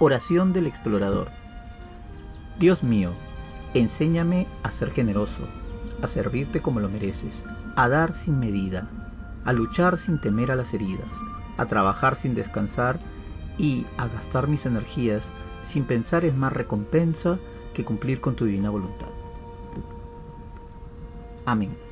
Oración del explorador. Dios mío, enséñame a ser generoso, a servirte como lo mereces, a dar sin medida, a luchar sin temer a las heridas, a trabajar sin descansar y a gastar mis energías sin pensar en más recompensa que cumplir con tu divina voluntad. Amén.